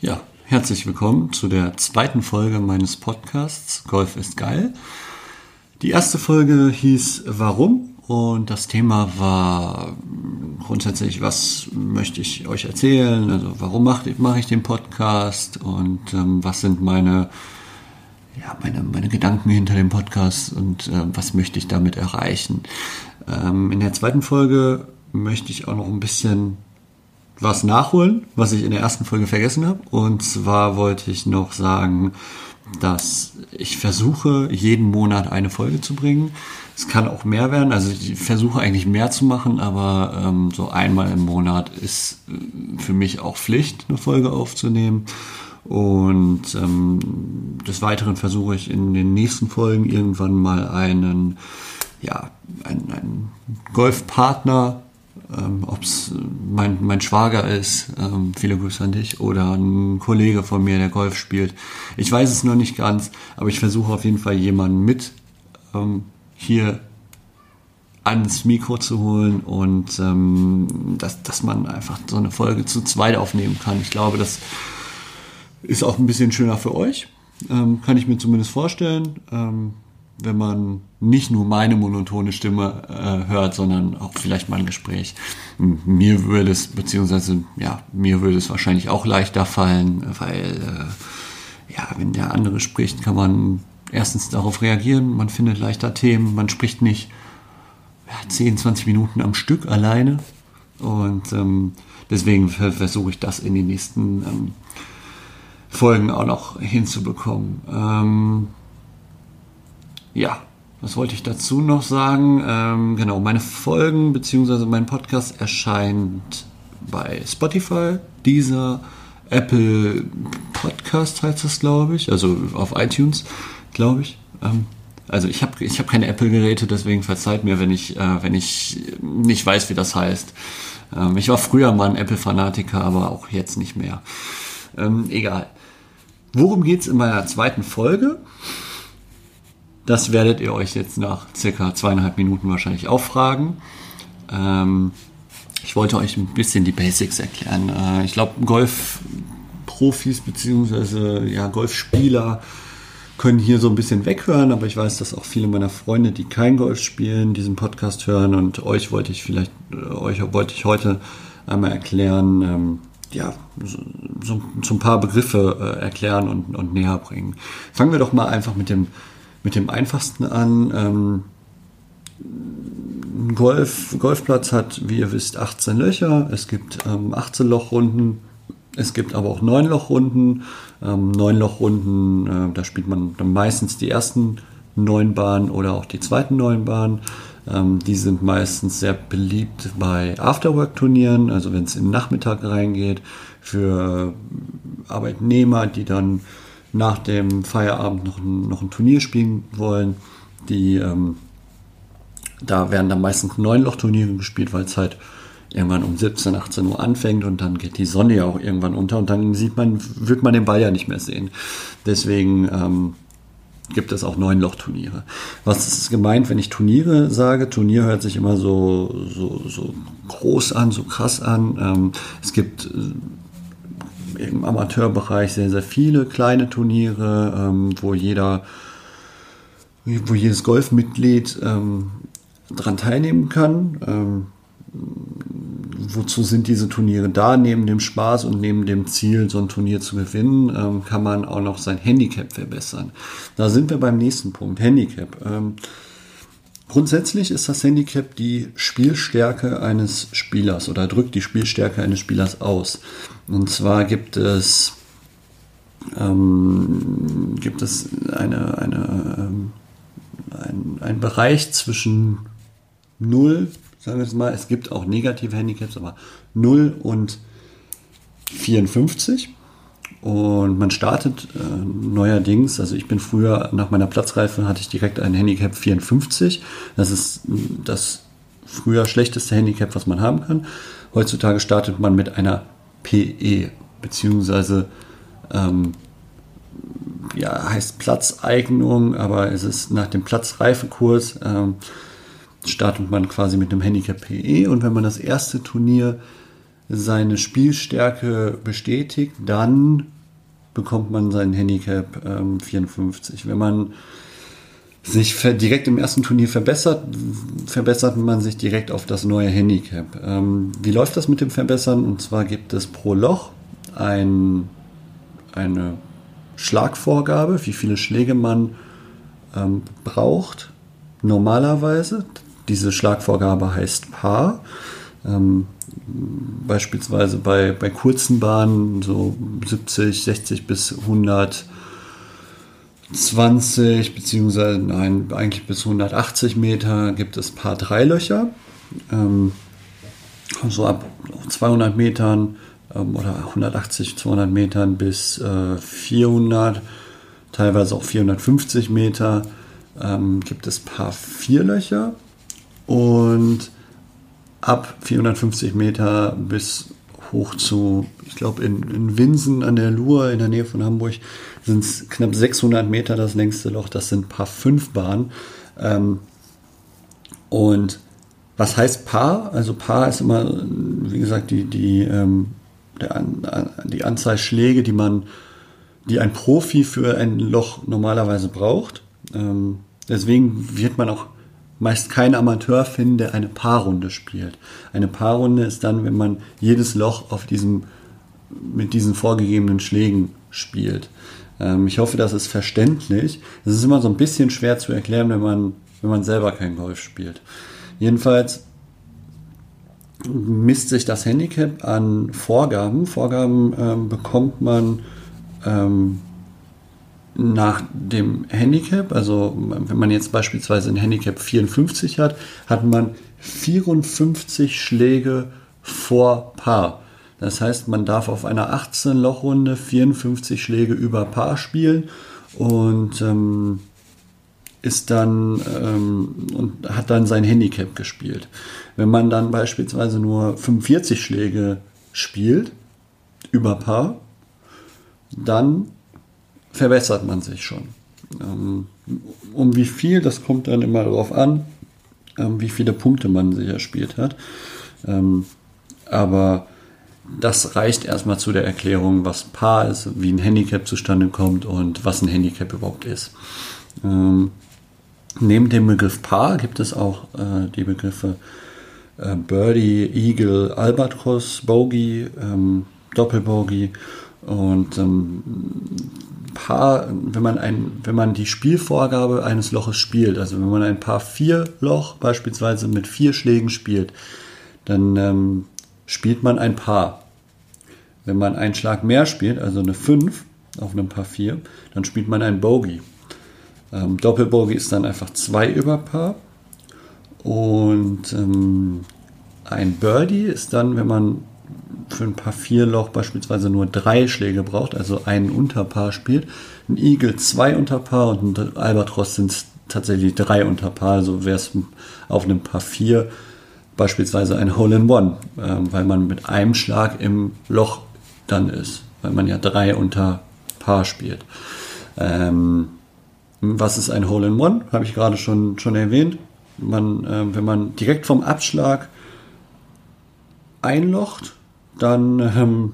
Ja, herzlich willkommen zu der zweiten Folge meines Podcasts Golf ist geil. Die erste Folge hieß Warum und das Thema war grundsätzlich, was möchte ich euch erzählen, also warum mache ich, mache ich den Podcast und ähm, was sind meine, ja, meine, meine Gedanken hinter dem Podcast und äh, was möchte ich damit erreichen. Ähm, in der zweiten Folge möchte ich auch noch ein bisschen was nachholen, was ich in der ersten Folge vergessen habe. Und zwar wollte ich noch sagen, dass ich versuche, jeden Monat eine Folge zu bringen. Es kann auch mehr werden. Also ich versuche eigentlich mehr zu machen, aber ähm, so einmal im Monat ist äh, für mich auch Pflicht, eine Folge aufzunehmen. Und ähm, des Weiteren versuche ich in den nächsten Folgen irgendwann mal einen, ja, einen, einen Golfpartner ähm, ob es mein, mein Schwager ist, ähm, viele Grüße an dich, oder ein Kollege von mir, der Golf spielt. Ich weiß es noch nicht ganz, aber ich versuche auf jeden Fall jemanden mit ähm, hier ans Mikro zu holen und ähm, dass, dass man einfach so eine Folge zu zweit aufnehmen kann. Ich glaube, das ist auch ein bisschen schöner für euch. Ähm, kann ich mir zumindest vorstellen. Ähm, wenn man nicht nur meine monotone Stimme äh, hört, sondern auch vielleicht mal ein Gespräch. Mir würde es, beziehungsweise, ja, mir würde es wahrscheinlich auch leichter fallen, weil, äh, ja, wenn der andere spricht, kann man erstens darauf reagieren, man findet leichter Themen, man spricht nicht ja, 10, 20 Minuten am Stück alleine. Und ähm, deswegen versuche ich das in den nächsten ähm, Folgen auch noch hinzubekommen. Ähm, ja, was wollte ich dazu noch sagen? Ähm, genau, meine Folgen bzw. mein Podcast erscheint bei Spotify, dieser Apple Podcast heißt das, glaube ich, also auf iTunes, glaube ich. Ähm, also ich habe ich hab keine Apple-Geräte, deswegen verzeiht mir, wenn ich, äh, wenn ich nicht weiß, wie das heißt. Ähm, ich war früher mal ein Apple-Fanatiker, aber auch jetzt nicht mehr. Ähm, egal. Worum geht es in meiner zweiten Folge? Das werdet ihr euch jetzt nach circa zweieinhalb Minuten wahrscheinlich auch fragen. Ähm, ich wollte euch ein bisschen die Basics erklären. Äh, ich glaube, Golfprofis bzw. ja, Golfspieler können hier so ein bisschen weghören, aber ich weiß, dass auch viele meiner Freunde, die kein Golf spielen, diesen Podcast hören und euch wollte ich vielleicht, äh, euch wollte ich heute einmal erklären, ähm, ja, so, so, so, ein paar Begriffe äh, erklären und, und näher bringen. Fangen wir doch mal einfach mit dem mit dem einfachsten an. Ähm, ein Golf, Golfplatz hat, wie ihr wisst, 18 Löcher. Es gibt ähm, 18 Lochrunden. Es gibt aber auch 9 Lochrunden. Ähm, 9 Lochrunden, äh, da spielt man dann meistens die ersten 9 Bahnen oder auch die zweiten 9 Bahnen. Ähm, die sind meistens sehr beliebt bei Afterwork-Turnieren, also wenn es in den Nachmittag reingeht, für Arbeitnehmer, die dann nach dem Feierabend noch ein, noch ein Turnier spielen wollen. Die, ähm, da werden dann meistens neun Lochturniere gespielt, weil es halt irgendwann um 17, 18 Uhr anfängt und dann geht die Sonne ja auch irgendwann unter und dann sieht man, wird man den Ball ja nicht mehr sehen. Deswegen ähm, gibt es auch neun Lochturniere. Was ist gemeint, wenn ich Turniere sage? Turnier hört sich immer so, so, so groß an, so krass an. Ähm, es gibt äh, im Amateurbereich sehr, sehr viele kleine Turniere, ähm, wo jeder, wo jedes Golfmitglied ähm, daran teilnehmen kann. Ähm, wozu sind diese Turniere da? Neben dem Spaß und neben dem Ziel, so ein Turnier zu gewinnen, ähm, kann man auch noch sein Handicap verbessern. Da sind wir beim nächsten Punkt, Handicap. Ähm, Grundsätzlich ist das Handicap die Spielstärke eines Spielers oder drückt die Spielstärke eines Spielers aus. Und zwar gibt es, ähm, gibt es eine, eine, ähm, ein, ein Bereich zwischen 0, sagen wir es mal, es gibt auch negative Handicaps, aber 0 und 54. Und man startet äh, neuerdings, also ich bin früher nach meiner Platzreife hatte ich direkt ein Handicap 54. Das ist das früher schlechteste Handicap, was man haben kann. Heutzutage startet man mit einer PE, beziehungsweise ähm, ja, heißt Platzeignung, aber es ist nach dem Platzreifekurs ähm, startet man quasi mit einem Handicap PE und wenn man das erste Turnier seine Spielstärke bestätigt, dann bekommt man sein Handicap ähm, 54. Wenn man sich direkt im ersten Turnier verbessert, verbessert man sich direkt auf das neue Handicap. Ähm, wie läuft das mit dem Verbessern? Und zwar gibt es pro Loch ein, eine Schlagvorgabe, wie viele Schläge man ähm, braucht, normalerweise. Diese Schlagvorgabe heißt Paar. Ähm, beispielsweise bei, bei kurzen Bahnen so 70, 60 bis 120 beziehungsweise nein, eigentlich bis 180 Meter gibt es Paar Dreilöcher. Ähm, so ab 200 Metern ähm, oder 180, 200 Metern bis äh, 400, teilweise auch 450 Meter ähm, gibt es Paar Vierlöcher und ab 450 Meter bis hoch zu, ich glaube, in, in Winsen an der Luhr in der Nähe von Hamburg sind es knapp 600 Meter das längste Loch. Das sind Paar 5 Bahnen. Ähm, und was heißt Paar? Also Paar ist immer, wie gesagt, die, die, ähm, der, die Anzahl Schläge, die man, die ein Profi für ein Loch normalerweise braucht. Ähm, deswegen wird man auch meist kein Amateur finden, der eine Paarrunde spielt. Eine Paarrunde ist dann, wenn man jedes Loch auf diesem, mit diesen vorgegebenen Schlägen spielt. Ähm, ich hoffe, das ist verständlich. Es ist immer so ein bisschen schwer zu erklären, wenn man, wenn man selber kein Golf spielt. Jedenfalls misst sich das Handicap an Vorgaben. Vorgaben ähm, bekommt man ähm, nach dem Handicap, also wenn man jetzt beispielsweise ein Handicap 54 hat, hat man 54 Schläge vor Paar. Das heißt, man darf auf einer 18-Loch-Runde 54 Schläge über Paar spielen und ähm, ist dann ähm, und hat dann sein Handicap gespielt. Wenn man dann beispielsweise nur 45 Schläge spielt über Paar, dann verbessert man sich schon. Ähm, um wie viel, das kommt dann immer darauf an, ähm, wie viele Punkte man sich erspielt hat. Ähm, aber das reicht erstmal zu der Erklärung, was Paar ist, wie ein Handicap zustande kommt und was ein Handicap überhaupt ist. neben dem Begriff Paar gibt es auch äh, die Begriffe äh, Birdie, Eagle, Albatros, Bogey, Doppelbogey und ähm, Paar, wenn man ein, wenn man die Spielvorgabe eines Loches spielt, also wenn man ein Paar vier Loch beispielsweise mit vier Schlägen spielt, dann ähm, spielt man ein Paar. Wenn man einen Schlag mehr spielt, also eine 5 auf einem Paar 4, dann spielt man ein Bogey. Ähm, Doppelbogey ist dann einfach 2 über Paar. Und ähm, ein Birdie ist dann, wenn man für ein Paar vier Loch beispielsweise nur drei Schläge braucht, also einen Unterpaar spielt. Ein Igel zwei Unterpaar und ein Albatros sind tatsächlich drei Unterpaar, also wäre es auf einem Paar vier beispielsweise ein Hole in One, äh, weil man mit einem Schlag im Loch dann ist, weil man ja drei unter Paar spielt. Ähm, was ist ein Hole in One? Habe ich gerade schon, schon erwähnt. Man, äh, wenn man direkt vom Abschlag einlocht, dann ähm,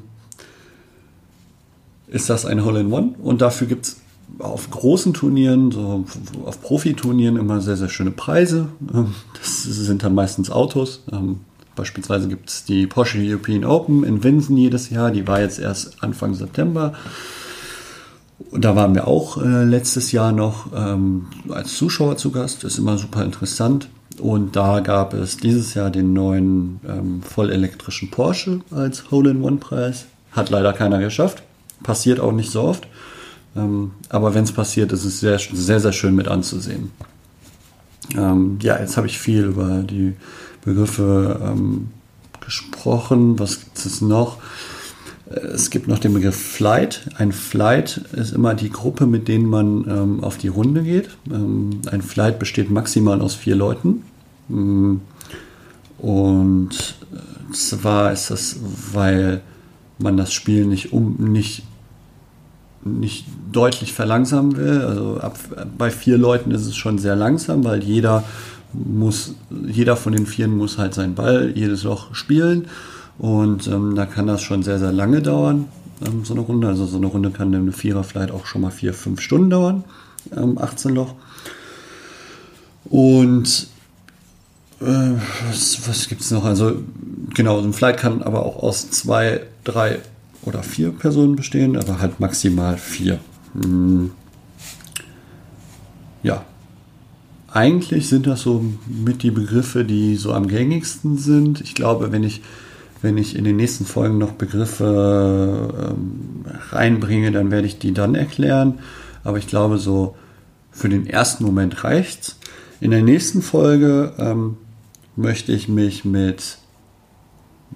ist das ein Hole-in-One und dafür gibt es auf großen Turnieren, so auf Profiturnieren immer sehr, sehr schöne Preise. Ähm, das sind dann meistens Autos. Ähm, beispielsweise gibt es die Porsche European Open in Winsen jedes Jahr. Die war jetzt erst Anfang September. Und da waren wir auch äh, letztes Jahr noch ähm, als Zuschauer zu Gast. Ist immer super interessant. Und da gab es dieses Jahr den neuen ähm, vollelektrischen Porsche als Hole-in-One-Preis. Hat leider keiner geschafft. Passiert auch nicht so oft. Ähm, aber wenn es passiert, ist es sehr, sehr, sehr schön mit anzusehen. Ähm, ja, jetzt habe ich viel über die Begriffe ähm, gesprochen. Was gibt es noch? Äh, es gibt noch den Begriff Flight. Ein Flight ist immer die Gruppe, mit denen man ähm, auf die Runde geht. Ähm, ein Flight besteht maximal aus vier Leuten. Mm. Und äh, zwar ist das, weil man das Spiel nicht um nicht nicht deutlich verlangsamen will. Also ab, bei vier Leuten ist es schon sehr langsam, weil jeder muss, jeder von den Vieren muss halt seinen Ball jedes Loch spielen Und ähm, da kann das schon sehr, sehr lange dauern, ähm, so eine Runde. Also so eine Runde kann eine Vierer vielleicht auch schon mal vier, fünf Stunden dauern, ähm, 18 Loch. Und äh, was, was gibt es noch? Also genau, so ein Flight kann aber auch aus zwei, drei oder vier Personen bestehen, aber halt maximal vier. Hm. Ja. Eigentlich sind das so mit die Begriffe, die so am gängigsten sind. Ich glaube, wenn ich, wenn ich in den nächsten Folgen noch Begriffe ähm, reinbringe, dann werde ich die dann erklären. Aber ich glaube, so für den ersten Moment reicht's. In der nächsten Folge ähm, möchte ich mich mit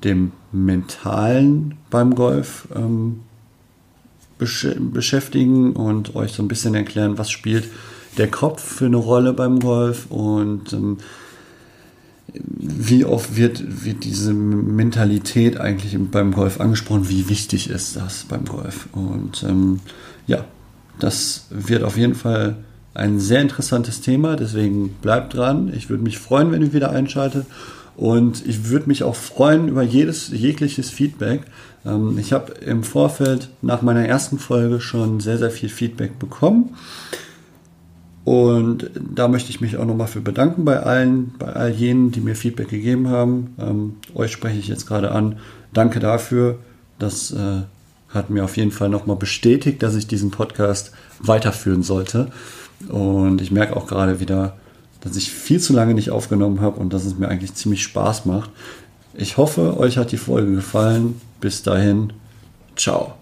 dem Mentalen beim Golf ähm, besch beschäftigen und euch so ein bisschen erklären, was spielt der Kopf für eine Rolle beim Golf und ähm, wie oft wird, wird diese Mentalität eigentlich beim Golf angesprochen, wie wichtig ist das beim Golf. Und ähm, ja, das wird auf jeden Fall ein sehr interessantes Thema, deswegen bleibt dran. Ich würde mich freuen, wenn ihr wieder einschaltet. Und ich würde mich auch freuen über jedes, jegliches Feedback. Ähm, ich habe im Vorfeld nach meiner ersten Folge schon sehr, sehr viel Feedback bekommen. Und da möchte ich mich auch nochmal für bedanken bei allen, bei all jenen, die mir Feedback gegeben haben. Ähm, euch spreche ich jetzt gerade an. Danke dafür. Das äh, hat mir auf jeden Fall nochmal bestätigt, dass ich diesen Podcast weiterführen sollte. Und ich merke auch gerade wieder, dass ich viel zu lange nicht aufgenommen habe und dass es mir eigentlich ziemlich Spaß macht. Ich hoffe, euch hat die Folge gefallen. Bis dahin, ciao.